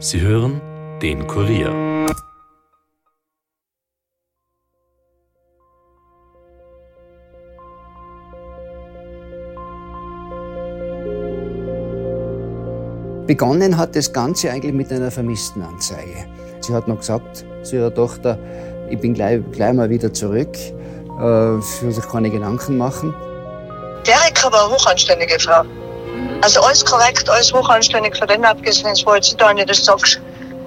Sie hören den Kurier. Begonnen hat das Ganze eigentlich mit einer Vermisstenanzeige. Sie hat noch gesagt zu ihrer Tochter, ich bin gleich, gleich mal wieder zurück. Äh, sie muss sich keine Gedanken machen. Die Erika war eine hochanständige Frau. Also alles korrekt, alles hochanständig von denen abgesehen, es war jetzt da nicht, das sagst,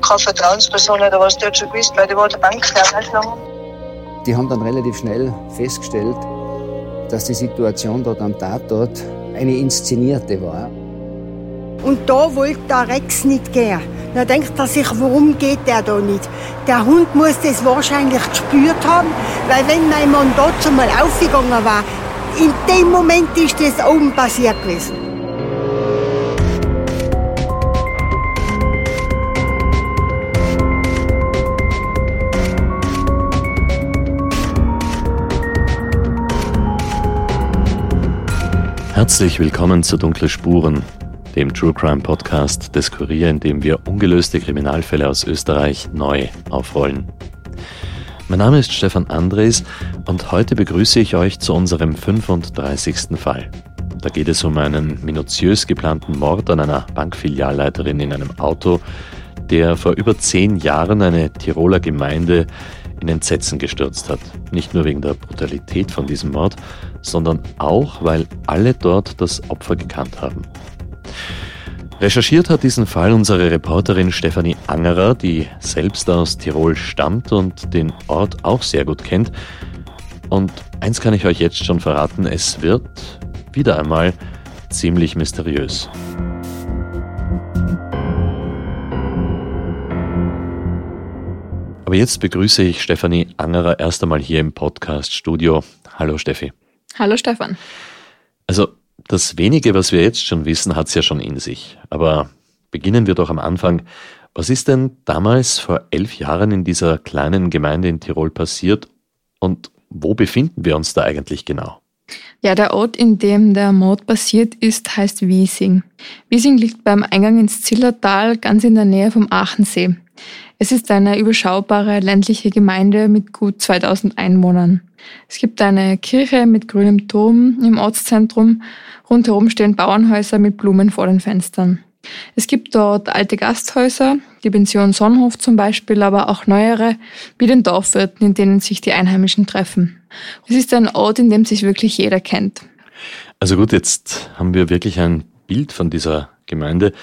keine Vertrauensperson oder was, die hat schon gewusst, weil die war der Bank nicht lang. Die haben dann relativ schnell festgestellt, dass die Situation dort am Tatort eine inszenierte war. Und da wollte der Rex nicht gehen. Da denkt er sich, warum geht der da nicht? Der Hund muss das wahrscheinlich gespürt haben, weil wenn mein Mann dort mal aufgegangen war, in dem Moment ist das oben passiert gewesen. Herzlich willkommen zu Dunkle Spuren, dem True Crime Podcast des Kurier, in dem wir ungelöste Kriminalfälle aus Österreich neu aufrollen. Mein Name ist Stefan Andres und heute begrüße ich euch zu unserem 35. Fall. Da geht es um einen minutiös geplanten Mord an einer Bankfilialleiterin in einem Auto, der vor über zehn Jahren eine Tiroler Gemeinde in Entsetzen gestürzt hat. Nicht nur wegen der Brutalität von diesem Mord, sondern auch, weil alle dort das Opfer gekannt haben. Recherchiert hat diesen Fall unsere Reporterin Stefanie Angerer, die selbst aus Tirol stammt und den Ort auch sehr gut kennt. Und eins kann ich euch jetzt schon verraten, es wird wieder einmal ziemlich mysteriös. Aber jetzt begrüße ich Stefanie Angerer erst einmal hier im Podcast-Studio. Hallo Steffi. Hallo Stefan. Also das wenige, was wir jetzt schon wissen, hat es ja schon in sich. Aber beginnen wir doch am Anfang. Was ist denn damals vor elf Jahren in dieser kleinen Gemeinde in Tirol passiert und wo befinden wir uns da eigentlich genau? Ja, der Ort, in dem der Mord passiert ist, heißt Wiesing. Wiesing liegt beim Eingang ins Zillertal, ganz in der Nähe vom Aachensee. Es ist eine überschaubare ländliche Gemeinde mit gut 2000 Einwohnern. Es gibt eine Kirche mit grünem Turm im Ortszentrum. Rundherum stehen Bauernhäuser mit Blumen vor den Fenstern. Es gibt dort alte Gasthäuser, die Pension Sonnenhof zum Beispiel, aber auch neuere, wie den Dorfwirten, in denen sich die Einheimischen treffen. Es ist ein Ort, in dem sich wirklich jeder kennt. Also gut, jetzt haben wir wirklich ein Bild von dieser Gemeinde.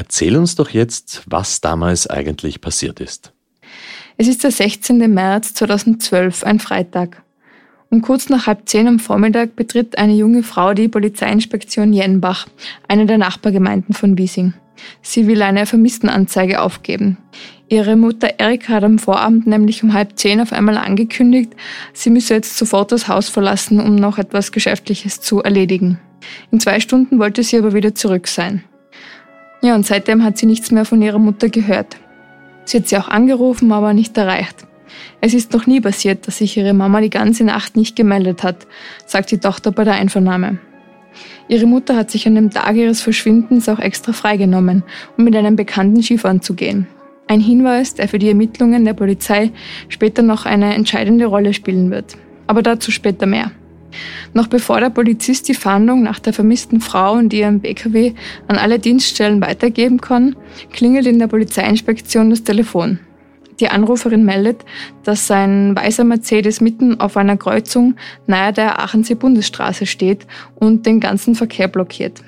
Erzähl uns doch jetzt, was damals eigentlich passiert ist. Es ist der 16. März 2012, ein Freitag. Um kurz nach halb zehn am Vormittag betritt eine junge Frau die Polizeiinspektion Jenbach, eine der Nachbargemeinden von Wiesing. Sie will eine Vermisstenanzeige aufgeben. Ihre Mutter Erika hat am Vorabend nämlich um halb zehn auf einmal angekündigt, sie müsse jetzt sofort das Haus verlassen, um noch etwas Geschäftliches zu erledigen. In zwei Stunden wollte sie aber wieder zurück sein. Ja, und seitdem hat sie nichts mehr von ihrer Mutter gehört. Sie hat sie auch angerufen, aber nicht erreicht. Es ist noch nie passiert, dass sich ihre Mama die ganze Nacht nicht gemeldet hat, sagt die Tochter bei der Einvernahme. Ihre Mutter hat sich an dem Tag ihres Verschwindens auch extra freigenommen, um mit einem Bekannten Skifahren zu gehen. Ein Hinweis, der für die Ermittlungen der Polizei später noch eine entscheidende Rolle spielen wird. Aber dazu später mehr. Noch bevor der Polizist die Fahndung nach der vermissten Frau und ihrem BKW an alle Dienststellen weitergeben kann, klingelt in der Polizeiinspektion das Telefon. Die Anruferin meldet, dass ein weißer Mercedes mitten auf einer Kreuzung nahe der Aachensee Bundesstraße steht und den ganzen Verkehr blockiert.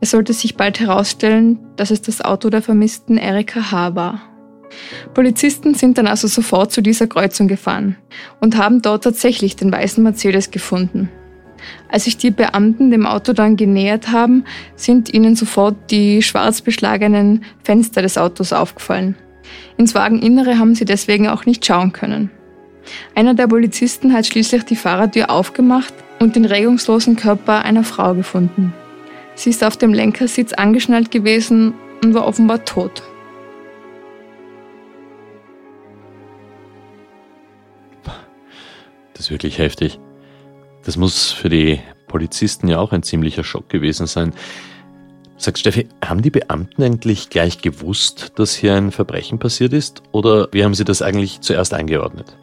Es sollte sich bald herausstellen, dass es das Auto der vermissten Erika H. war. Polizisten sind dann also sofort zu dieser Kreuzung gefahren und haben dort tatsächlich den weißen Mercedes gefunden. Als sich die Beamten dem Auto dann genähert haben, sind ihnen sofort die schwarz beschlagenen Fenster des Autos aufgefallen. Ins Wageninnere haben sie deswegen auch nicht schauen können. Einer der Polizisten hat schließlich die Fahrertür aufgemacht und den regungslosen Körper einer Frau gefunden. Sie ist auf dem Lenkersitz angeschnallt gewesen und war offenbar tot. Das ist wirklich heftig. Das muss für die Polizisten ja auch ein ziemlicher Schock gewesen sein. Sagt Steffi, haben die Beamten eigentlich gleich gewusst, dass hier ein Verbrechen passiert ist? Oder wie haben sie das eigentlich zuerst eingeordnet?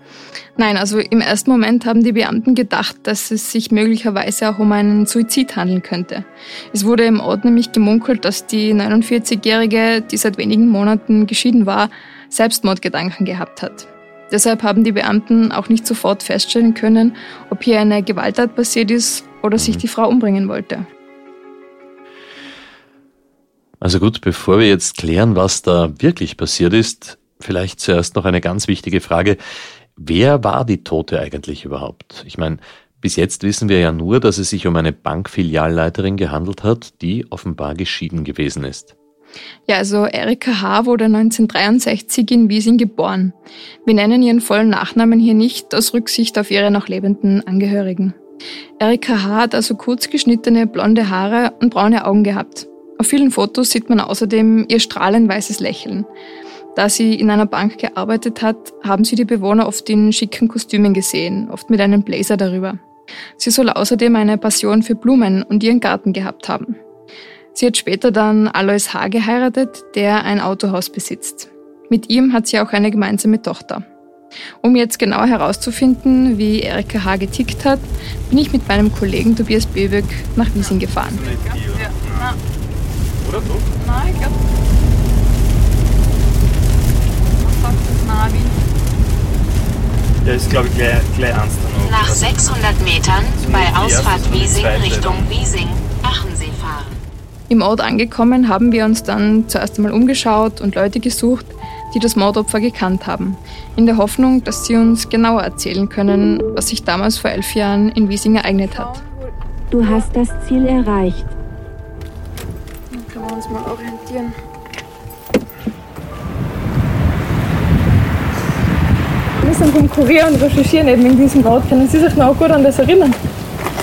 Nein, also im ersten Moment haben die Beamten gedacht, dass es sich möglicherweise auch um einen Suizid handeln könnte. Es wurde im Ort nämlich gemunkelt, dass die 49-Jährige, die seit wenigen Monaten geschieden war, Selbstmordgedanken gehabt hat. Deshalb haben die Beamten auch nicht sofort feststellen können, ob hier eine Gewalttat passiert ist oder sich mhm. die Frau umbringen wollte. Also gut, bevor wir jetzt klären, was da wirklich passiert ist, vielleicht zuerst noch eine ganz wichtige Frage. Wer war die Tote eigentlich überhaupt? Ich meine, bis jetzt wissen wir ja nur, dass es sich um eine Bankfilialleiterin gehandelt hat, die offenbar geschieden gewesen ist. Ja, also Erika H. wurde 1963 in Wiesing geboren. Wir nennen ihren vollen Nachnamen hier nicht aus Rücksicht auf ihre noch lebenden Angehörigen. Erika H. hat also kurz geschnittene blonde Haare und braune Augen gehabt. Auf vielen Fotos sieht man außerdem ihr strahlend weißes Lächeln. Da sie in einer Bank gearbeitet hat, haben sie die Bewohner oft in schicken Kostümen gesehen, oft mit einem Blazer darüber. Sie soll außerdem eine Passion für Blumen und ihren Garten gehabt haben. Sie hat später dann Alois H. geheiratet, der ein Autohaus besitzt. Mit ihm hat sie auch eine gemeinsame Tochter. Um jetzt genau herauszufinden, wie Erika H. getickt hat, bin ich mit meinem Kollegen Tobias Beböck nach Wiesing gefahren. Ja. Oder so? Nein, ich glaube. Was sagt das Navi? Der ist, glaube ich, gleich, gleich Nach 600 Metern bei Ausfahrt Wiesing Richtung Wiesing, Achensee fahren. Im Ort angekommen haben wir uns dann zuerst einmal umgeschaut und Leute gesucht, die das Mordopfer gekannt haben, in der Hoffnung, dass sie uns genauer erzählen können, was sich damals vor elf Jahren in Wiesing ereignet hat. Du hast das Ziel erreicht wir uns mal orientieren. Wir sind vom Kurier und recherchieren eben in diesem Ort. Können Sie sich noch gut an das erinnern?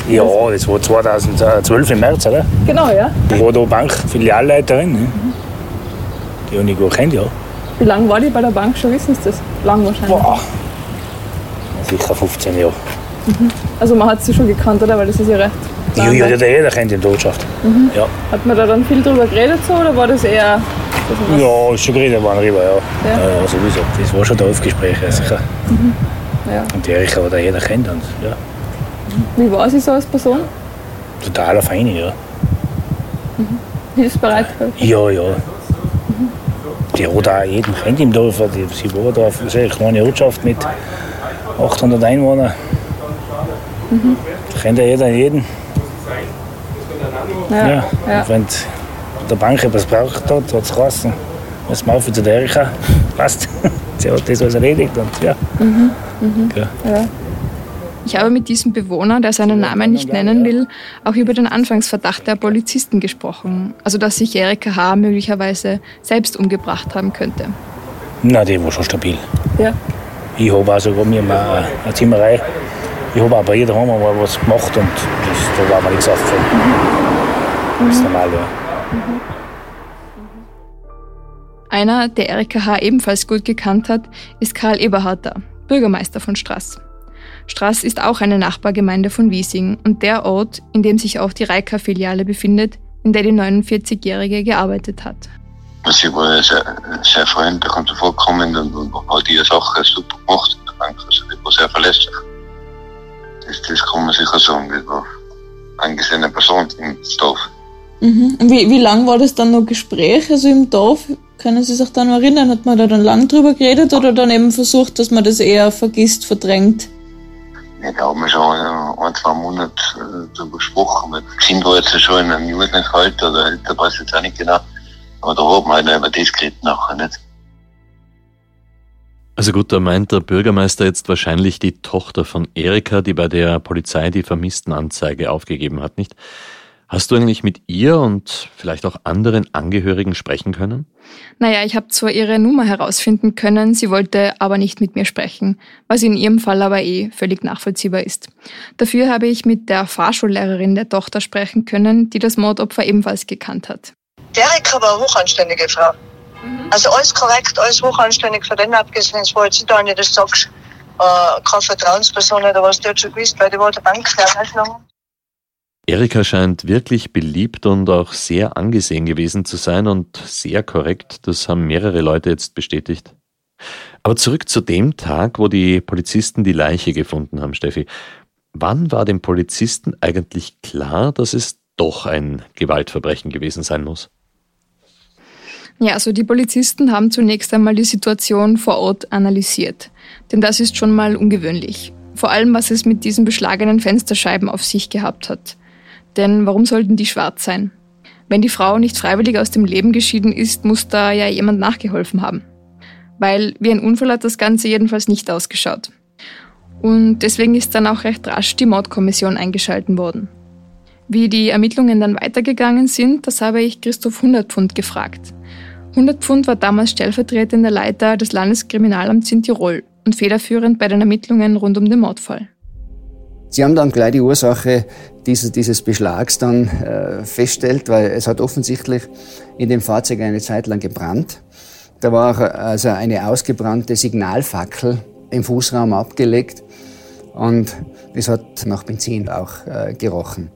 Ja, das war 2012 im März, oder? Genau, ja. Die war da Bankfilialleiterin. Ne? Mhm. Die habe ich gut kennt, ja. Wie lange war die bei der Bank schon, wissen Sie das? Lang wahrscheinlich. Boah. Sicher 15 Jahre. Mhm. Also man hat sie schon gekannt, oder? Weil das ist ja recht ja, ja, ja, jeder kennt die Wirtschaft. Mhm. Ja. Hat man da dann viel drüber geredet so, oder war das eher... Ja, ist schon geredet worden drüber, ja. Ja, ja sowieso. Das war schon da auf Gespräche, sicher. Mhm. Ja. Und die Erika, die jeder kennt. Und, ja. Wie war sie so als Person? Total fein, ja. Mhm. Hilfsbereit? Ja, ja. Mhm. Die hat auch jeden kennt im Dorf. Sie war da auf eine kleine Ortschaft mit 800 Einwohnern. Mhm. Kennt ja jeder jeden. Ja, ja. ja. wenn der Bank etwas braucht hat, hat es geheißen, muss man auf zu der Erika. Passt. Sie hat das alles erledigt und ja. Mhm. Mhm. ja. ja. Ich habe mit diesem Bewohner, der seinen Namen nicht nennen will, auch über den Anfangsverdacht der Polizisten gesprochen. Also, dass sich Erika H. möglicherweise selbst umgebracht haben könnte. Na, die war schon stabil. Ja. Ich habe also mir mal eine Zimmerei ich habe auch bei jeder Hammer mal was gemacht und das, da war mir nichts aufgefallen. Mhm. Das ist normal, ja. Mhm. Einer, der Erika H. ebenfalls gut gekannt hat, ist Karl Eberharter, Bürgermeister von Straß. Straß ist auch eine Nachbargemeinde von Wiesing und der Ort, in dem sich auch die Reika-Filiale befindet, in der die 49-Jährige gearbeitet hat. Sie war sehr, sehr freundlich und zuvorkommend und, und hat ihre Sache super gemacht in der Bank. Also die war sehr verlässlich. Das, das kann man sicher sagen. Das war eine angesehene Person im Dorf. Mhm. Wie, wie lang war das dann noch Gespräch, also im Dorf? Können Sie sich da noch erinnern? Hat man da dann lang drüber geredet oder dann eben versucht, dass man das eher vergisst, verdrängt? Ja, da haben wir schon ein, zwei Monate äh, darüber gesprochen. Das Kind war jetzt schon in einem Jugendalter oder älter, weiß jetzt auch nicht genau. Aber da haben wir halt über das geredet nachher nicht. Also gut, da meint der Bürgermeister jetzt wahrscheinlich die Tochter von Erika, die bei der Polizei die Vermisstenanzeige aufgegeben hat, nicht? Hast du eigentlich mit ihr und vielleicht auch anderen Angehörigen sprechen können? Naja, ich habe zwar ihre Nummer herausfinden können, sie wollte aber nicht mit mir sprechen, was in ihrem Fall aber eh völlig nachvollziehbar ist. Dafür habe ich mit der Fahrschullehrerin der Tochter sprechen können, die das Mordopfer ebenfalls gekannt hat. Erika war eine hochanständige Frau. Mhm. Also alles korrekt, alles hochanständig von denen abgesehen, es war jetzt da nicht, das sagst, äh, keine Vertrauensperson oder was, die hat schon gewusst, weil die war der Bank sehr lang. Erika scheint wirklich beliebt und auch sehr angesehen gewesen zu sein und sehr korrekt. Das haben mehrere Leute jetzt bestätigt. Aber zurück zu dem Tag, wo die Polizisten die Leiche gefunden haben, Steffi. Wann war dem Polizisten eigentlich klar, dass es doch ein Gewaltverbrechen gewesen sein muss? Ja, also die Polizisten haben zunächst einmal die Situation vor Ort analysiert. Denn das ist schon mal ungewöhnlich. Vor allem, was es mit diesen beschlagenen Fensterscheiben auf sich gehabt hat. Denn warum sollten die schwarz sein? Wenn die Frau nicht freiwillig aus dem Leben geschieden ist, muss da ja jemand nachgeholfen haben. Weil wie ein Unfall hat das Ganze jedenfalls nicht ausgeschaut. Und deswegen ist dann auch recht rasch die Mordkommission eingeschalten worden. Wie die Ermittlungen dann weitergegangen sind, das habe ich Christoph Hundertpfund gefragt. Hundertpfund war damals stellvertretender Leiter des Landeskriminalamts in Tirol und federführend bei den Ermittlungen rund um den Mordfall. Sie haben dann gleich die Ursache dieses, dieses Beschlags dann äh, feststellt, weil es hat offensichtlich in dem Fahrzeug eine Zeit lang gebrannt. Da war also eine ausgebrannte Signalfackel im Fußraum abgelegt und es hat nach Benzin auch äh, gerochen.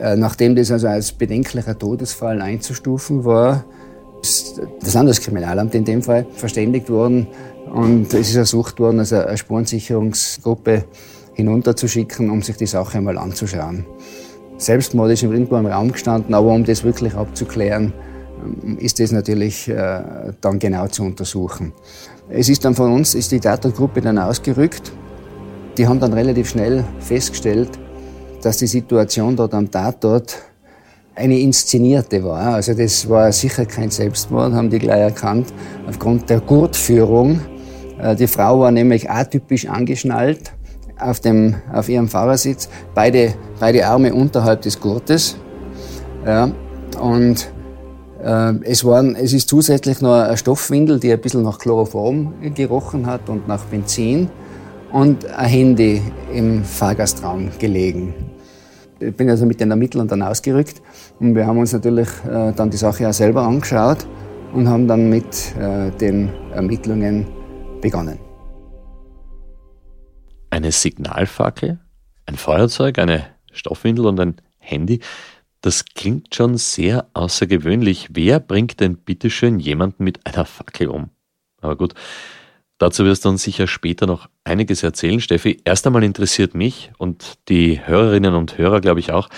Äh, nachdem das also als bedenklicher Todesfall einzustufen war, ist das Landeskriminalamt in dem Fall verständigt worden und es ist ersucht worden, also eine Spurensicherungsgruppe hinunterzuschicken, um sich die Sache einmal anzuschauen. Selbstmord ist irgendwo im Raum gestanden, aber um das wirklich abzuklären, ähm, ist das natürlich äh, dann genau zu untersuchen. Es ist dann von uns, ist die Tatortgruppe dann ausgerückt. Die haben dann relativ schnell festgestellt, dass die Situation dort am Tatort eine inszenierte war. Also das war sicher kein Selbstmord, haben die gleich erkannt, aufgrund der Gurtführung. Äh, die Frau war nämlich atypisch angeschnallt auf, dem, auf ihrem Fahrersitz, beide, beide Arme unterhalb des Gurtes. Ja, und äh, es, waren, es ist zusätzlich noch eine Stoffwindel, die ein bisschen nach Chloroform gerochen hat und nach Benzin und ein Handy im Fahrgastraum gelegen. Ich bin also mit den Ermittlern dann ausgerückt und wir haben uns natürlich äh, dann die Sache auch selber angeschaut und haben dann mit äh, den Ermittlungen begonnen eine Signalfackel, ein Feuerzeug, eine Stoffwindel und ein Handy. Das klingt schon sehr außergewöhnlich. Wer bringt denn bitteschön jemanden mit einer Fackel um? Aber gut, dazu wirst du uns sicher später noch einiges erzählen, Steffi. Erst einmal interessiert mich und die Hörerinnen und Hörer, glaube ich auch,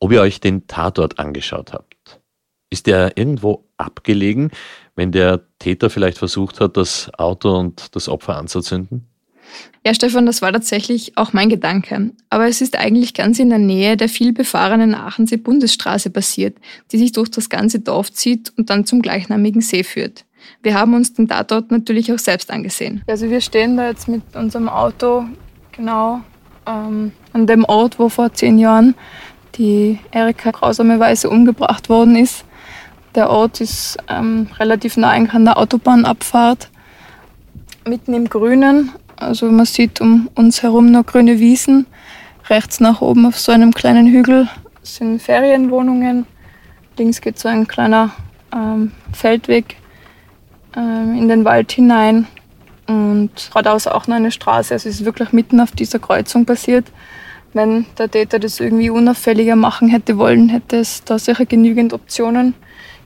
ob ihr euch den Tatort angeschaut habt. Ist der irgendwo abgelegen, wenn der Täter vielleicht versucht hat, das Auto und das Opfer anzuzünden? Ja, Stefan, das war tatsächlich auch mein Gedanke. Aber es ist eigentlich ganz in der Nähe der vielbefahrenen Aachensee-Bundesstraße passiert, die sich durch das ganze Dorf zieht und dann zum gleichnamigen See führt. Wir haben uns den Tatort natürlich auch selbst angesehen. Also wir stehen da jetzt mit unserem Auto genau ähm, an dem Ort, wo vor zehn Jahren die Erika grausamerweise umgebracht worden ist. Der Ort ist ähm, relativ nah an der Autobahnabfahrt, mitten im Grünen also man sieht um uns herum noch grüne Wiesen. Rechts nach oben auf so einem kleinen Hügel sind Ferienwohnungen. Links geht so ein kleiner ähm, Feldweg ähm, in den Wald hinein. Und geradeaus auch noch eine Straße. Also es ist wirklich mitten auf dieser Kreuzung passiert. Wenn der Täter das irgendwie unauffälliger machen hätte wollen, hätte es da sicher genügend Optionen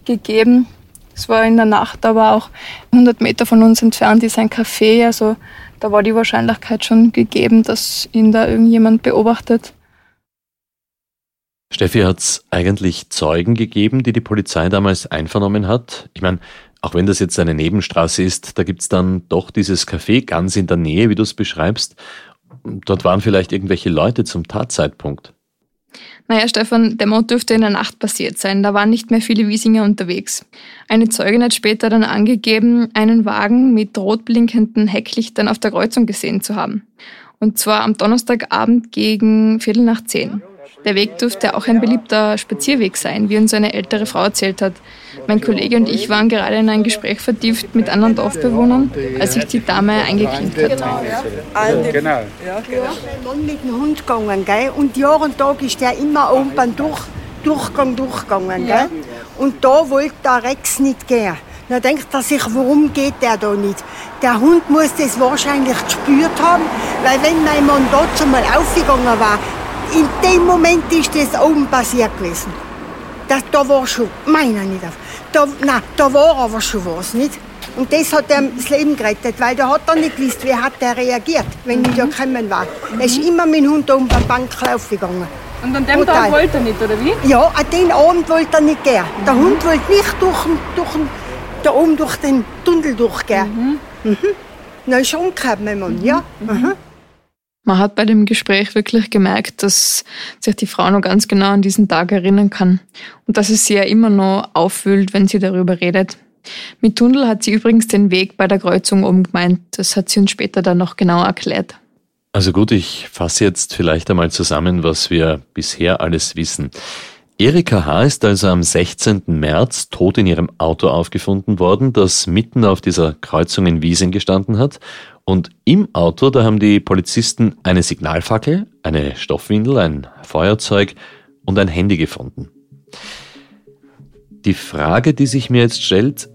gegeben. Es war in der Nacht, aber auch 100 Meter von uns entfernt ist ein Café. Also da war die Wahrscheinlichkeit schon gegeben, dass ihn da irgendjemand beobachtet. Steffi, hat es eigentlich Zeugen gegeben, die die Polizei damals einvernommen hat? Ich meine, auch wenn das jetzt eine Nebenstraße ist, da gibt es dann doch dieses Café ganz in der Nähe, wie du es beschreibst. Dort waren vielleicht irgendwelche Leute zum Tatzeitpunkt. Naja, Stefan, der Mord dürfte in der Nacht passiert sein. Da waren nicht mehr viele Wiesinger unterwegs. Eine Zeugin hat später dann angegeben, einen Wagen mit rot blinkenden Hecklichtern auf der Kreuzung gesehen zu haben. Und zwar am Donnerstagabend gegen Viertel nach zehn. Der Weg dürfte auch ein beliebter Spazierweg sein, wie uns eine ältere Frau erzählt hat. Mein Kollege und ich waren gerade in ein Gespräch vertieft mit anderen Dorfbewohnern, als sich die Dame eingeklinkt hat. Genau. Ja, genau. Mann mit dem Hund gegangen, gell? Und Jahr und Tag ist der immer oben beim durch, Durchgang durchgegangen, gell? Und da wollte der Rex nicht gehen. Da denkt er sich, warum geht der da nicht? Der Hund muss das wahrscheinlich gespürt haben, weil wenn mein Mann dort schon mal aufgegangen war, in dem Moment ist das oben passiert gewesen. Das, da war schon, meiner nicht auf. Da, nein, da war aber schon was, nicht? Und das hat ihm das Leben gerettet, weil da hat er nicht gewusst, wie hat er reagiert, wenn mhm. ich da gekommen war. Er ist immer mit dem Hund um beim Banklauf gegangen. Und an dem. Tag wollte er nicht, oder wie? Ja, an den Abend wollte er nicht gehen. Mhm. Der Hund wollte nicht durch, durch, da oben durch den Tunnel durchgehen. Mhm. Mhm. Na, schon gekommen, Mann, ja. Mhm. Man hat bei dem Gespräch wirklich gemerkt, dass sich die Frau noch ganz genau an diesen Tag erinnern kann und dass es sie ja immer noch auffühlt, wenn sie darüber redet. Mit Tunnel hat sie übrigens den Weg bei der Kreuzung oben gemeint. Das hat sie uns später dann noch genauer erklärt. Also gut, ich fasse jetzt vielleicht einmal zusammen, was wir bisher alles wissen. Erika H. ist also am 16. März tot in ihrem Auto aufgefunden worden, das mitten auf dieser Kreuzung in Wiesing gestanden hat und im Auto, da haben die Polizisten eine Signalfackel, eine Stoffwindel, ein Feuerzeug und ein Handy gefunden. Die Frage, die sich mir jetzt stellt,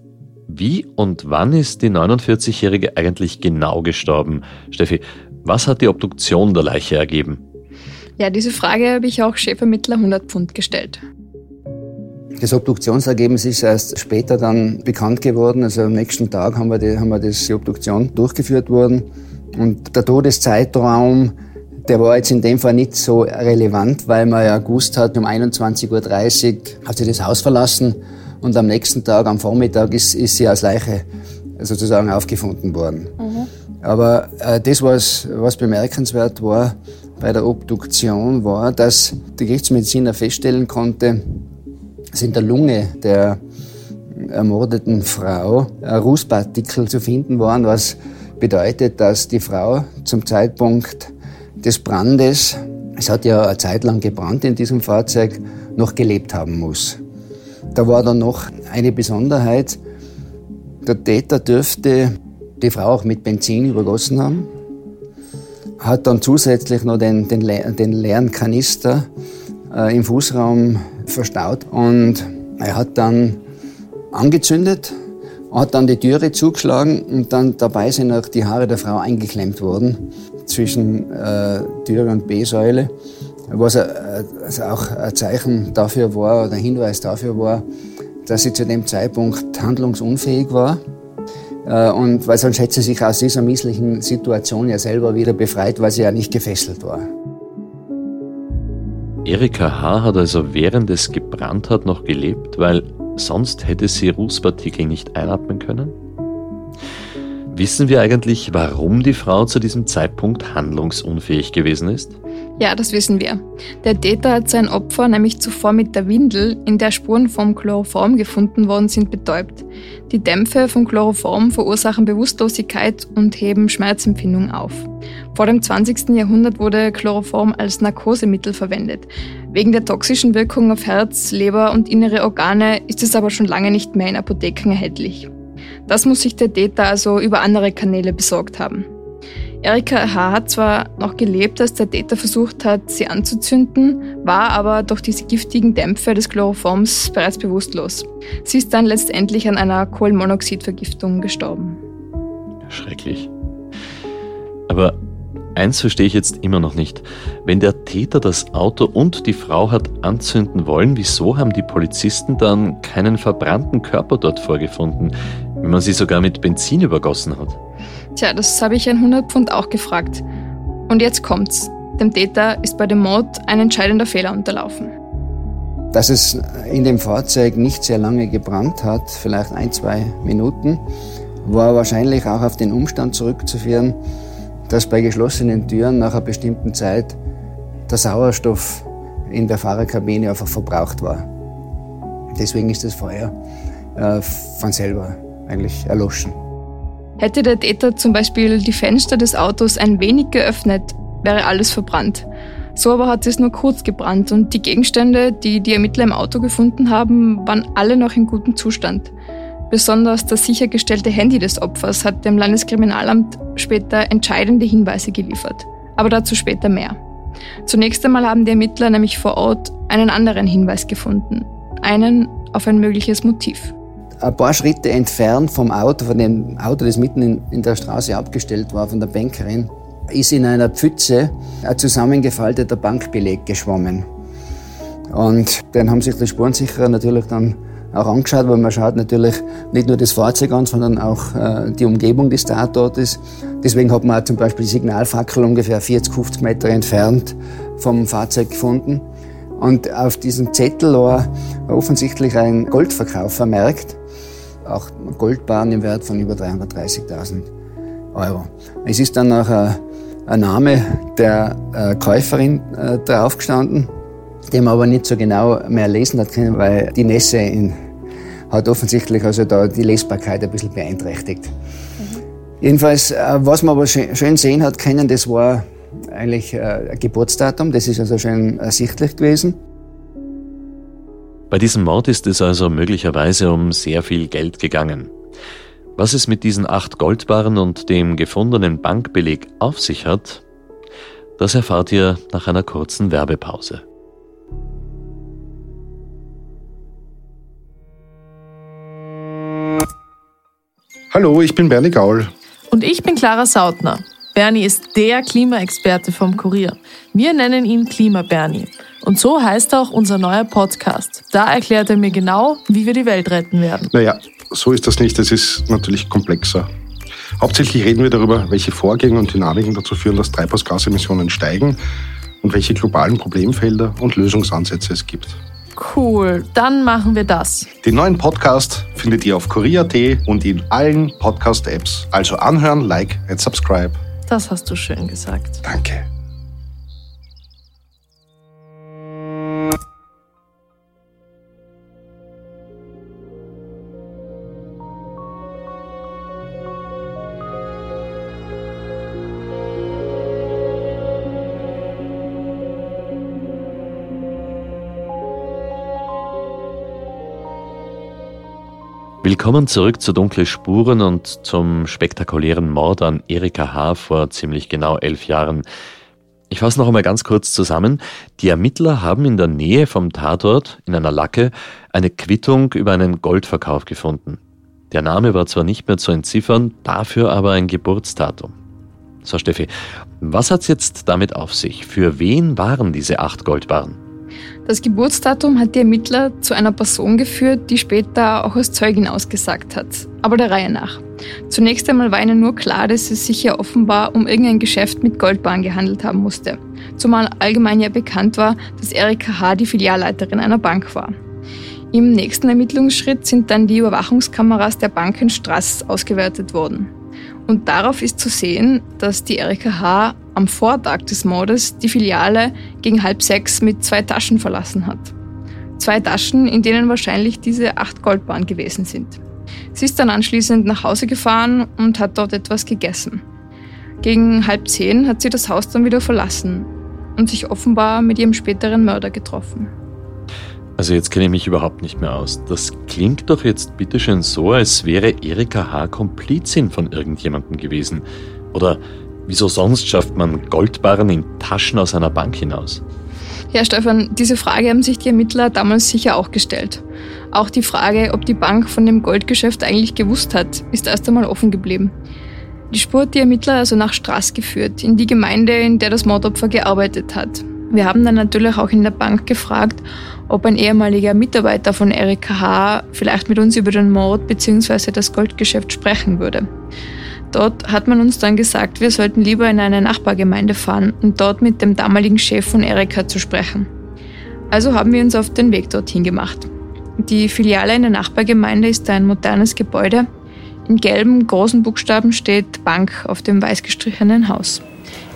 wie und wann ist die 49-Jährige eigentlich genau gestorben? Steffi, was hat die Obduktion der Leiche ergeben? Ja, diese Frage habe ich auch Chefermittler 100 Pfund gestellt. Das Obduktionsergebnis ist erst später dann bekannt geworden. Also am nächsten Tag haben wir die, haben wir das, die Obduktion durchgeführt worden. Und der Todeszeitraum, der war jetzt in dem Fall nicht so relevant, weil man ja gewusst hat, um 21.30 Uhr hat sie das Haus verlassen und am nächsten Tag, am Vormittag, ist, ist sie als Leiche sozusagen aufgefunden worden. Mhm. Aber äh, das, was, was bemerkenswert war bei der Obduktion, war, dass der Gerichtsmediziner feststellen konnte, dass in der Lunge der ermordeten Frau Rußpartikel zu finden waren, was bedeutet, dass die Frau zum Zeitpunkt des Brandes, es hat ja eine Zeit lang gebrannt in diesem Fahrzeug, noch gelebt haben muss. Da war dann noch eine Besonderheit. Der Täter dürfte die Frau auch mit Benzin übergossen haben, hat dann zusätzlich noch den, den, den leeren Kanister äh, im Fußraum verstaut und er hat dann angezündet, hat dann die Türe zugeschlagen und dann dabei sind auch die Haare der Frau eingeklemmt worden zwischen äh, Türe und B-Säule, was also auch ein Zeichen dafür war oder ein Hinweis dafür war, dass sie zu dem Zeitpunkt handlungsunfähig war. Äh, und weil sonst hätte sie sich aus dieser misslichen Situation ja selber wieder befreit, weil sie ja nicht gefesselt war. Erika H. hat also während es gebrannt hat noch gelebt, weil sonst hätte sie Rußpartikel nicht einatmen können? Wissen wir eigentlich, warum die Frau zu diesem Zeitpunkt handlungsunfähig gewesen ist? Ja, das wissen wir. Der Täter hat sein Opfer nämlich zuvor mit der Windel, in der Spuren vom Chloroform gefunden worden sind, betäubt. Die Dämpfe vom Chloroform verursachen Bewusstlosigkeit und heben Schmerzempfindung auf. Vor dem 20. Jahrhundert wurde Chloroform als Narkosemittel verwendet. Wegen der toxischen Wirkung auf Herz, Leber und innere Organe ist es aber schon lange nicht mehr in Apotheken erhältlich. Das muss sich der Täter also über andere Kanäle besorgt haben. Erika H. hat zwar noch gelebt, als der Täter versucht hat, sie anzuzünden, war aber durch diese giftigen Dämpfe des Chloroforms bereits bewusstlos. Sie ist dann letztendlich an einer Kohlenmonoxidvergiftung gestorben. Schrecklich. Aber eins verstehe ich jetzt immer noch nicht. Wenn der Täter das Auto und die Frau hat anzünden wollen, wieso haben die Polizisten dann keinen verbrannten Körper dort vorgefunden, wenn man sie sogar mit Benzin übergossen hat? Tja, das habe ich ein 100 Pfund auch gefragt. Und jetzt kommt's. Dem Täter ist bei dem Mord ein entscheidender Fehler unterlaufen. Dass es in dem Fahrzeug nicht sehr lange gebrannt hat, vielleicht ein, zwei Minuten, war wahrscheinlich auch auf den Umstand zurückzuführen, dass bei geschlossenen Türen nach einer bestimmten Zeit der Sauerstoff in der Fahrerkabine einfach verbraucht war. Deswegen ist das Feuer äh, von selber eigentlich erloschen. Hätte der Täter zum Beispiel die Fenster des Autos ein wenig geöffnet, wäre alles verbrannt. So aber hat es nur kurz gebrannt und die Gegenstände, die die Ermittler im Auto gefunden haben, waren alle noch in gutem Zustand. Besonders das sichergestellte Handy des Opfers hat dem Landeskriminalamt später entscheidende Hinweise geliefert. Aber dazu später mehr. Zunächst einmal haben die Ermittler nämlich vor Ort einen anderen Hinweis gefunden. Einen auf ein mögliches Motiv ein paar Schritte entfernt vom Auto, von dem Auto, das mitten in, in der Straße abgestellt war, von der Bankerin, ist in einer Pfütze ein zusammengefalteter Bankbeleg geschwommen. Und den haben sich die Spurensicherer natürlich dann auch angeschaut, weil man schaut natürlich nicht nur das Fahrzeug an, sondern auch äh, die Umgebung des Tatortes. Deswegen hat man auch zum Beispiel die Signalfackel ungefähr 40, 50 Meter entfernt vom Fahrzeug gefunden. Und auf diesem Zettel war offensichtlich ein Goldverkauf vermerkt. Auch Goldbahn im Wert von über 330.000 Euro. Es ist dann noch ein, ein Name der äh, Käuferin äh, draufgestanden den man aber nicht so genau mehr lesen hat können, weil die Nässe in, hat offensichtlich also da die Lesbarkeit ein bisschen beeinträchtigt. Mhm. Jedenfalls, äh, was man aber schön sehen hat können, das war eigentlich äh, ein Geburtsdatum, das ist also schön ersichtlich gewesen. Bei diesem Mord ist es also möglicherweise um sehr viel Geld gegangen. Was es mit diesen acht Goldbarren und dem gefundenen Bankbeleg auf sich hat, das erfahrt ihr nach einer kurzen Werbepause. Hallo, ich bin Bernie Gaul. Und ich bin Clara Sautner. Bernie ist der Klimaexperte vom Kurier. Wir nennen ihn Klima Bernie. Und so heißt auch unser neuer Podcast. Da erklärt er mir genau, wie wir die Welt retten werden. Naja, so ist das nicht. Es ist natürlich komplexer. Hauptsächlich reden wir darüber, welche Vorgänge und Dynamiken dazu führen, dass Treibhausgasemissionen steigen und welche globalen Problemfelder und Lösungsansätze es gibt. Cool, dann machen wir das. Den neuen Podcast findet ihr auf Korea.at und in allen Podcast-Apps. Also anhören, like und subscribe. Das hast du schön gesagt. Danke. Willkommen zurück zu Dunkle Spuren und zum spektakulären Mord an Erika H. vor ziemlich genau elf Jahren. Ich fasse noch einmal ganz kurz zusammen. Die Ermittler haben in der Nähe vom Tatort, in einer Lacke, eine Quittung über einen Goldverkauf gefunden. Der Name war zwar nicht mehr zu entziffern, dafür aber ein Geburtsdatum. So, Steffi, was hat's jetzt damit auf sich? Für wen waren diese acht Goldbarren? Das Geburtsdatum hat die Ermittler zu einer Person geführt, die später auch als Zeugin ausgesagt hat. Aber der Reihe nach. Zunächst einmal war ihnen nur klar, dass es sich ja offenbar um irgendein Geschäft mit Goldbahn gehandelt haben musste. Zumal allgemein ja bekannt war, dass Erika H. die Filialleiterin einer Bank war. Im nächsten Ermittlungsschritt sind dann die Überwachungskameras der Bank in Strass ausgewertet worden. Und darauf ist zu sehen, dass die Erika H. am Vortag des Mordes die Filiale gegen halb sechs mit zwei Taschen verlassen hat. Zwei Taschen, in denen wahrscheinlich diese acht Goldbahn gewesen sind. Sie ist dann anschließend nach Hause gefahren und hat dort etwas gegessen. Gegen halb zehn hat sie das Haus dann wieder verlassen und sich offenbar mit ihrem späteren Mörder getroffen. Also jetzt kenne ich mich überhaupt nicht mehr aus. Das klingt doch jetzt bitteschön so, als wäre Erika H. Komplizin von irgendjemandem gewesen. Oder wieso sonst schafft man Goldbarren in Taschen aus einer Bank hinaus? Ja, Stefan, diese Frage haben sich die Ermittler damals sicher auch gestellt. Auch die Frage, ob die Bank von dem Goldgeschäft eigentlich gewusst hat, ist erst einmal offen geblieben. Die Spur hat die Ermittler also nach Straß geführt, in die Gemeinde, in der das Mordopfer gearbeitet hat. Wir haben dann natürlich auch in der Bank gefragt, ob ein ehemaliger Mitarbeiter von Erika H. vielleicht mit uns über den Mord bzw. das Goldgeschäft sprechen würde. Dort hat man uns dann gesagt, wir sollten lieber in eine Nachbargemeinde fahren und dort mit dem damaligen Chef von Erika zu sprechen. Also haben wir uns auf den Weg dorthin gemacht. Die Filiale in der Nachbargemeinde ist ein modernes Gebäude. In gelben großen Buchstaben steht Bank auf dem weiß gestrichenen Haus.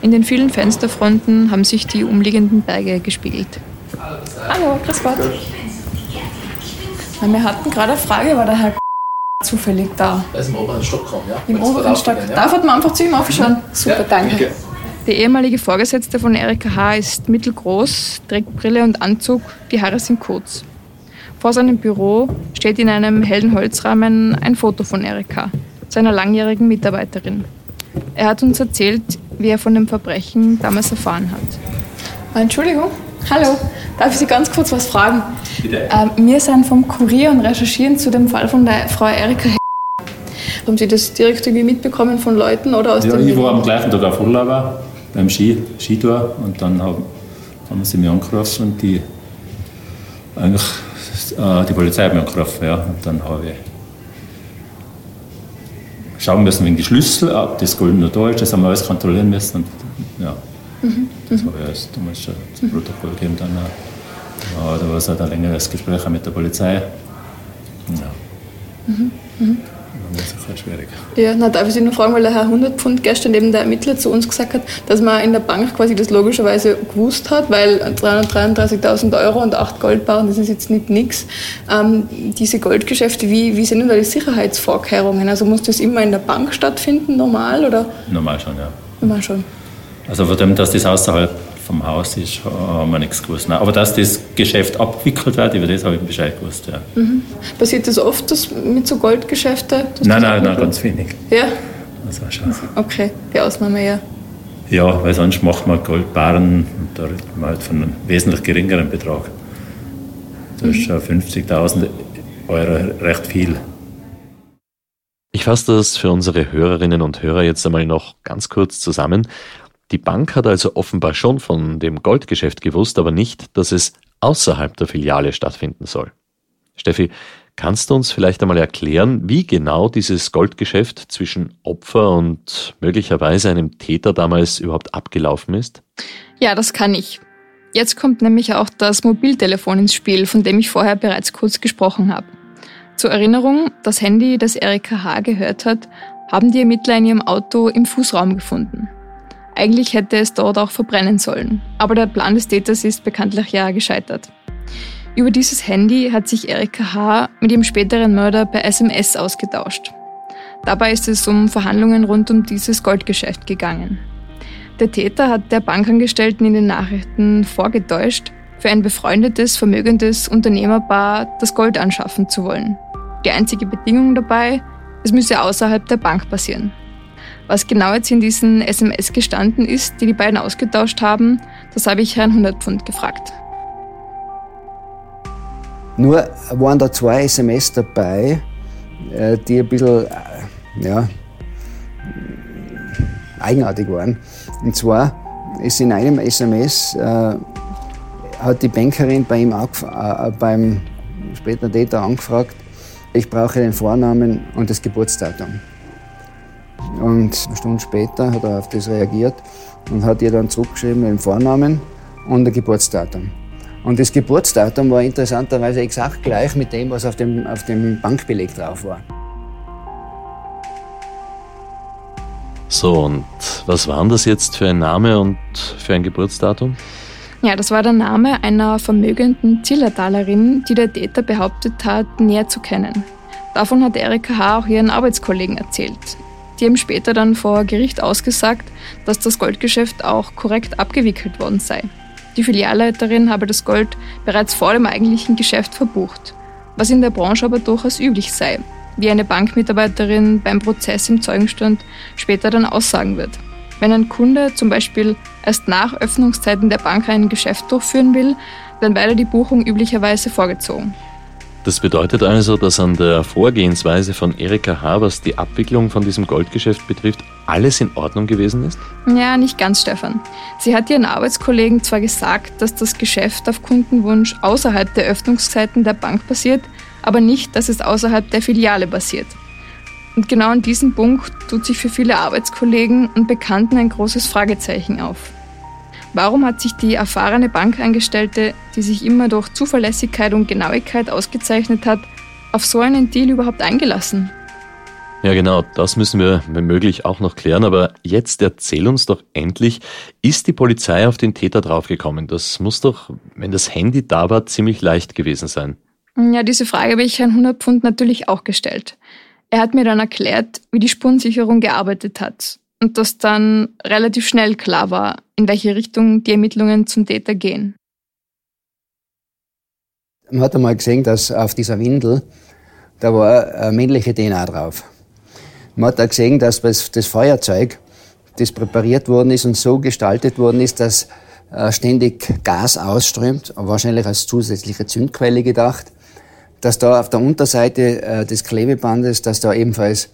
In den vielen Fensterfronten haben sich die umliegenden Berge gespiegelt. Hallo, grüß Gott. Wir hatten gerade eine Frage, war der Herr zufällig da? Er ist im oberen Stock gekommen, ja? Im oberen Stock. Ja. Darf man einfach zu ihm aufschauen? Super, ja, danke. Okay. Die ehemalige Vorgesetzte von Erika H. ist mittelgroß, trägt Brille und Anzug, die Haare sind kurz. Vor seinem Büro steht in einem hellen Holzrahmen ein Foto von Erika, seiner langjährigen Mitarbeiterin. Er hat uns erzählt, wie er von dem Verbrechen damals erfahren hat. Entschuldigung, hallo, darf ich Sie ganz kurz was fragen? Bitte. Ähm, wir sind vom Kurier und recherchieren zu dem Fall von der Frau Erika Haben Sie das direkt irgendwie mitbekommen von Leuten oder aus ja, ich war am gleichen Tag auf Urlaub beim Ski, Skitour und dann haben, haben sie mich angerufen und die, eigentlich, äh, die Polizei hat mich angerufen. Ja, und dann habe ich schauen müssen wegen die Schlüssel, ob das Gold noch da ist, das haben wir alles kontrollieren müssen. Und, ja, mhm. Das habe ich alles damals schon zum Protokoll gegeben. Dann, ja, da war es halt ein längeres Gespräch mit der Polizei. Ja. Mhm. Mhm. Das ist halt schwierig. Ja, na, darf ich Sie nur fragen, weil der Herr 100 Pfund gestern eben der Ermittler zu uns gesagt hat, dass man in der Bank quasi das logischerweise gewusst hat, weil 333.000 Euro und 8 Goldbarren, das ist jetzt nicht nichts. Ähm, diese Goldgeschäfte, wie, wie sind denn da die Sicherheitsvorkehrungen? Also muss das immer in der Bank stattfinden, normal? Oder? Normal schon, ja. Normal schon. Also von dem, dass das außerhalb vom Haus ist, haben wir nichts gewusst. Nein, aber dass das Geschäft abgewickelt wird, über das habe ich Bescheid gewusst. Ja. Mhm. Passiert das oft dass mit so Goldgeschäften? Nein, nein, nein, ganz wenig. Ja? Das war schon. Okay, die Ausnahme ja. Ja, weil sonst macht man Goldbarren und da redet man halt von einem wesentlich geringeren Betrag. Da ist schon 50.000 Euro recht viel. Ich fasse das für unsere Hörerinnen und Hörer jetzt einmal noch ganz kurz zusammen. Die Bank hat also offenbar schon von dem Goldgeschäft gewusst, aber nicht, dass es außerhalb der Filiale stattfinden soll. Steffi, kannst du uns vielleicht einmal erklären, wie genau dieses Goldgeschäft zwischen Opfer und möglicherweise einem Täter damals überhaupt abgelaufen ist? Ja, das kann ich. Jetzt kommt nämlich auch das Mobiltelefon ins Spiel, von dem ich vorher bereits kurz gesprochen habe. Zur Erinnerung, das Handy, das Erika H. gehört hat, haben die Ermittler in ihrem Auto im Fußraum gefunden. Eigentlich hätte es dort auch verbrennen sollen, aber der Plan des Täters ist bekanntlich ja gescheitert. Über dieses Handy hat sich Erika H. mit ihrem späteren Mörder per SMS ausgetauscht. Dabei ist es um Verhandlungen rund um dieses Goldgeschäft gegangen. Der Täter hat der Bankangestellten in den Nachrichten vorgetäuscht, für ein befreundetes, vermögendes Unternehmerpaar das Gold anschaffen zu wollen. Die einzige Bedingung dabei, es müsse außerhalb der Bank passieren. Was genau jetzt in diesen SMS gestanden ist, die die beiden ausgetauscht haben, das habe ich Herrn Hundertpfund gefragt. Nur waren da zwei SMS dabei, äh, die ein bisschen äh, ja, eigenartig waren. Und zwar ist in einem SMS äh, hat die Bankerin bei ihm äh, beim späteren Täter angefragt, ich brauche den Vornamen und das Geburtsdatum. Und eine Stunde später hat er auf das reagiert und hat ihr dann zurückgeschrieben den Vornamen und ein Geburtsdatum. Und das Geburtsdatum war interessanterweise exakt gleich mit dem, was auf dem, auf dem Bankbeleg drauf war. So, und was war das jetzt für ein Name und für ein Geburtsdatum? Ja, das war der Name einer vermögenden Zillertalerin, die der Täter behauptet hat, näher zu kennen. Davon hat Erika H. auch ihren Arbeitskollegen erzählt. Die haben später dann vor Gericht ausgesagt, dass das Goldgeschäft auch korrekt abgewickelt worden sei. Die Filialleiterin habe das Gold bereits vor dem eigentlichen Geschäft verbucht, was in der Branche aber durchaus üblich sei, wie eine Bankmitarbeiterin beim Prozess im Zeugenstand später dann aussagen wird. Wenn ein Kunde zum Beispiel erst nach Öffnungszeiten der Bank ein Geschäft durchführen will, dann werde die Buchung üblicherweise vorgezogen. Das bedeutet also, dass an der Vorgehensweise von Erika H., was die Abwicklung von diesem Goldgeschäft betrifft, alles in Ordnung gewesen ist? Ja, nicht ganz, Stefan. Sie hat ihren Arbeitskollegen zwar gesagt, dass das Geschäft auf Kundenwunsch außerhalb der Öffnungszeiten der Bank passiert, aber nicht, dass es außerhalb der Filiale passiert. Und genau an diesem Punkt tut sich für viele Arbeitskollegen und Bekannten ein großes Fragezeichen auf. Warum hat sich die erfahrene Bankangestellte, die sich immer durch Zuverlässigkeit und Genauigkeit ausgezeichnet hat, auf so einen Deal überhaupt eingelassen? Ja, genau, das müssen wir wenn möglich auch noch klären. Aber jetzt erzähl uns doch endlich, ist die Polizei auf den Täter draufgekommen? Das muss doch, wenn das Handy da war, ziemlich leicht gewesen sein. Ja, diese Frage habe ich Herrn 100 Pfund natürlich auch gestellt. Er hat mir dann erklärt, wie die Spurensicherung gearbeitet hat und dass dann relativ schnell klar war, in welche Richtung die Ermittlungen zum Täter gehen. Man hat einmal gesehen, dass auf dieser Windel, da war eine männliche DNA drauf. Man hat auch gesehen, dass das Feuerzeug, das präpariert worden ist und so gestaltet worden ist, dass äh, ständig Gas ausströmt, wahrscheinlich als zusätzliche Zündquelle gedacht, dass da auf der Unterseite äh, des Klebebandes, dass da ebenfalls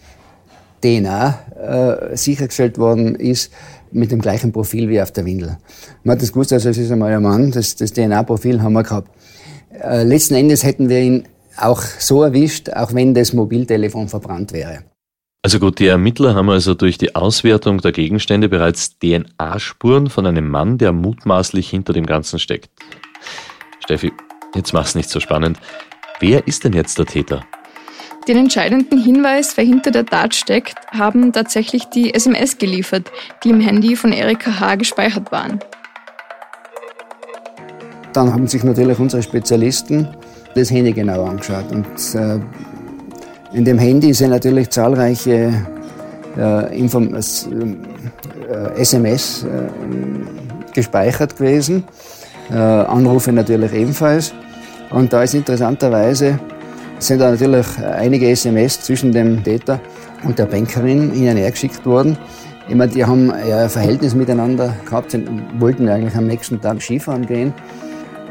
DNA äh, sichergestellt worden ist mit dem gleichen Profil wie auf der Windel. Man hat das gewusst, also es ist einmal ein Mann, das, das DNA-Profil haben wir gehabt. Äh, letzten Endes hätten wir ihn auch so erwischt, auch wenn das Mobiltelefon verbrannt wäre. Also gut, die Ermittler haben also durch die Auswertung der Gegenstände bereits DNA-Spuren von einem Mann, der mutmaßlich hinter dem Ganzen steckt. Steffi, jetzt mach's nicht so spannend. Wer ist denn jetzt der Täter? Den entscheidenden Hinweis, wer hinter der Tat steckt, haben tatsächlich die SMS geliefert, die im Handy von Erika H. gespeichert waren. Dann haben sich natürlich unsere Spezialisten das Handy genau angeschaut. Und äh, in dem Handy sind natürlich zahlreiche äh, äh, SMS äh, gespeichert gewesen, äh, Anrufe natürlich ebenfalls. Und da ist interessanterweise sind da natürlich einige SMS zwischen dem Täter und der Bankerin ihnen hergeschickt worden. Ich meine, die haben ja ein Verhältnis miteinander gehabt, sind, wollten eigentlich am nächsten Tag Skifahren gehen.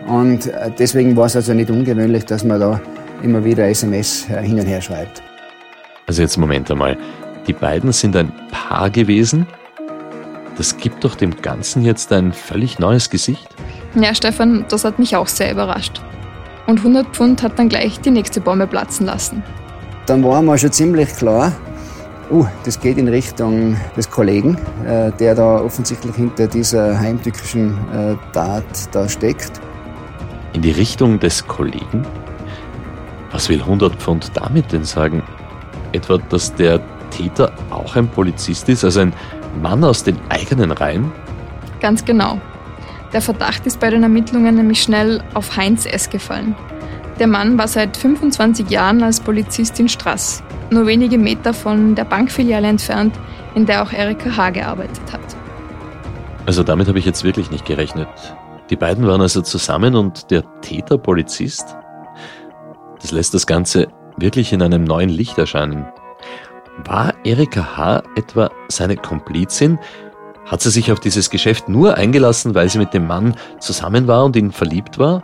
Und äh, deswegen war es also nicht ungewöhnlich, dass man da immer wieder SMS äh, hin und her schreibt. Also jetzt Moment einmal. Die beiden sind ein Paar gewesen. Das gibt doch dem Ganzen jetzt ein völlig neues Gesicht. Ja, Stefan, das hat mich auch sehr überrascht. Und 100 Pfund hat dann gleich die nächste Bombe platzen lassen. Dann war mir schon ziemlich klar, uh, das geht in Richtung des Kollegen, äh, der da offensichtlich hinter dieser heimtückischen äh, Tat da steckt. In die Richtung des Kollegen? Was will 100 Pfund damit denn sagen? Etwa, dass der Täter auch ein Polizist ist, also ein Mann aus den eigenen Reihen? Ganz genau. Der Verdacht ist bei den Ermittlungen nämlich schnell auf Heinz S. gefallen. Der Mann war seit 25 Jahren als Polizist in Strass, nur wenige Meter von der Bankfiliale entfernt, in der auch Erika H. gearbeitet hat. Also damit habe ich jetzt wirklich nicht gerechnet. Die beiden waren also zusammen und der Täter Polizist? Das lässt das Ganze wirklich in einem neuen Licht erscheinen. War Erika H. etwa seine Komplizin? Hat sie sich auf dieses Geschäft nur eingelassen, weil sie mit dem Mann zusammen war und ihn verliebt war?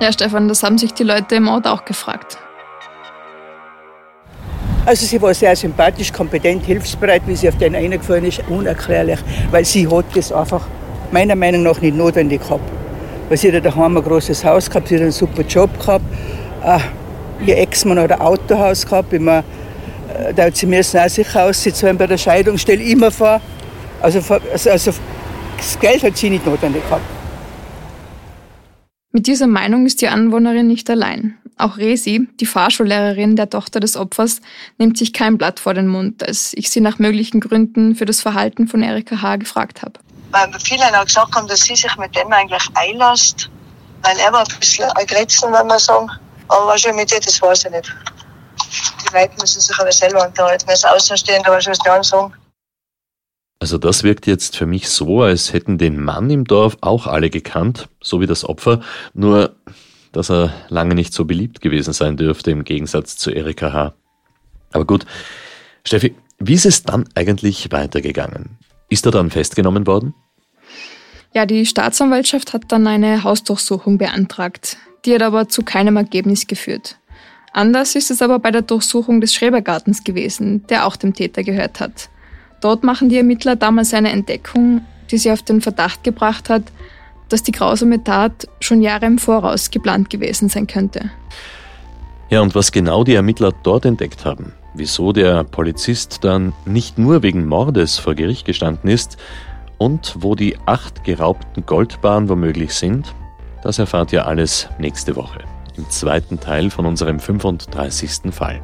Ja, Stefan, das haben sich die Leute im Ort auch gefragt. Also sie war sehr sympathisch, kompetent, hilfsbereit, wie sie auf den eingefallen ist, unerklärlich, weil sie hat das einfach meiner Meinung nach nicht notwendig gehabt. Weil sie hat daheim ein großes Haus gehabt, sie hat einen super Job gehabt, äh, ihr Ex-Mann hat ein Autohaus gehabt, immer, äh, da hat sie müssen auch sicher aussitzen bei der Scheidung, stelle ich immer vor. Also, also, also das Geld hat sie nicht notwendig gehabt. Mit dieser Meinung ist die Anwohnerin nicht allein. Auch Resi, die Fahrschullehrerin der Tochter des Opfers, nimmt sich kein Blatt vor den Mund, als ich sie nach möglichen Gründen für das Verhalten von Erika H. gefragt habe. Weil viele auch gesagt haben, dass sie sich mit dem eigentlich einlässt, weil er war ein bisschen ein Grätzen, wenn man sagen. Aber was schon mit ihr, das weiß ich nicht. Die Leute müssen sich aber selber unterhalten. Als Außenstehender was ich nicht sagen. Also das wirkt jetzt für mich so, als hätten den Mann im Dorf auch alle gekannt, so wie das Opfer, nur dass er lange nicht so beliebt gewesen sein dürfte im Gegensatz zu Erika H. Aber gut, Steffi, wie ist es dann eigentlich weitergegangen? Ist er dann festgenommen worden? Ja, die Staatsanwaltschaft hat dann eine Hausdurchsuchung beantragt. Die hat aber zu keinem Ergebnis geführt. Anders ist es aber bei der Durchsuchung des Schrebergartens gewesen, der auch dem Täter gehört hat. Dort machen die Ermittler damals eine Entdeckung, die sie auf den Verdacht gebracht hat, dass die grausame Tat schon Jahre im Voraus geplant gewesen sein könnte. Ja, und was genau die Ermittler dort entdeckt haben, wieso der Polizist dann nicht nur wegen Mordes vor Gericht gestanden ist und wo die acht geraubten Goldbahnen womöglich sind, das erfahrt ihr alles nächste Woche im zweiten Teil von unserem 35. Fall.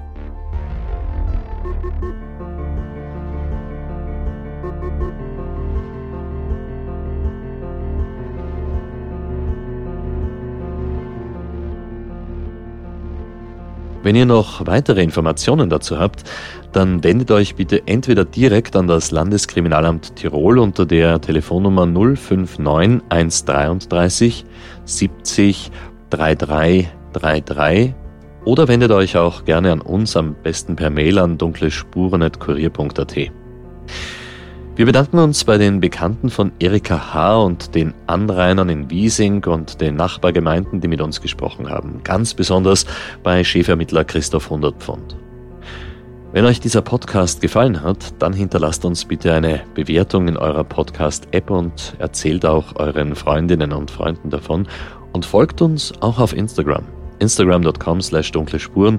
Wenn ihr noch weitere Informationen dazu habt, dann wendet euch bitte entweder direkt an das Landeskriminalamt Tirol unter der Telefonnummer 059 133 70 3333 oder wendet euch auch gerne an uns, am besten per Mail an dunklespuren.kurier.at. Wir bedanken uns bei den Bekannten von Erika H. und den Anrainern in Wiesing und den Nachbargemeinden, die mit uns gesprochen haben. Ganz besonders bei Chefermittler Christoph Hundertpfund. Wenn euch dieser Podcast gefallen hat, dann hinterlasst uns bitte eine Bewertung in eurer Podcast-App und erzählt auch euren Freundinnen und Freunden davon und folgt uns auch auf Instagram. Instagram.com slash dunkle Spuren.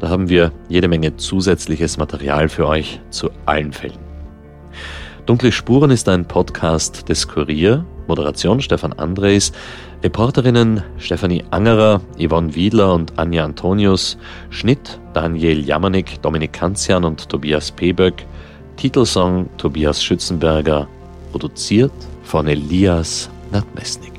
Da haben wir jede Menge zusätzliches Material für euch zu allen Fällen. Dunkle Spuren ist ein Podcast des Kurier. Moderation Stefan Andres. Reporterinnen Stefanie Angerer, Yvonne Wiedler und Anja Antonius. Schnitt Daniel Jamanik, Dominik Kanzian und Tobias Peböck. Titelsong Tobias Schützenberger. Produziert von Elias Nadmesnik.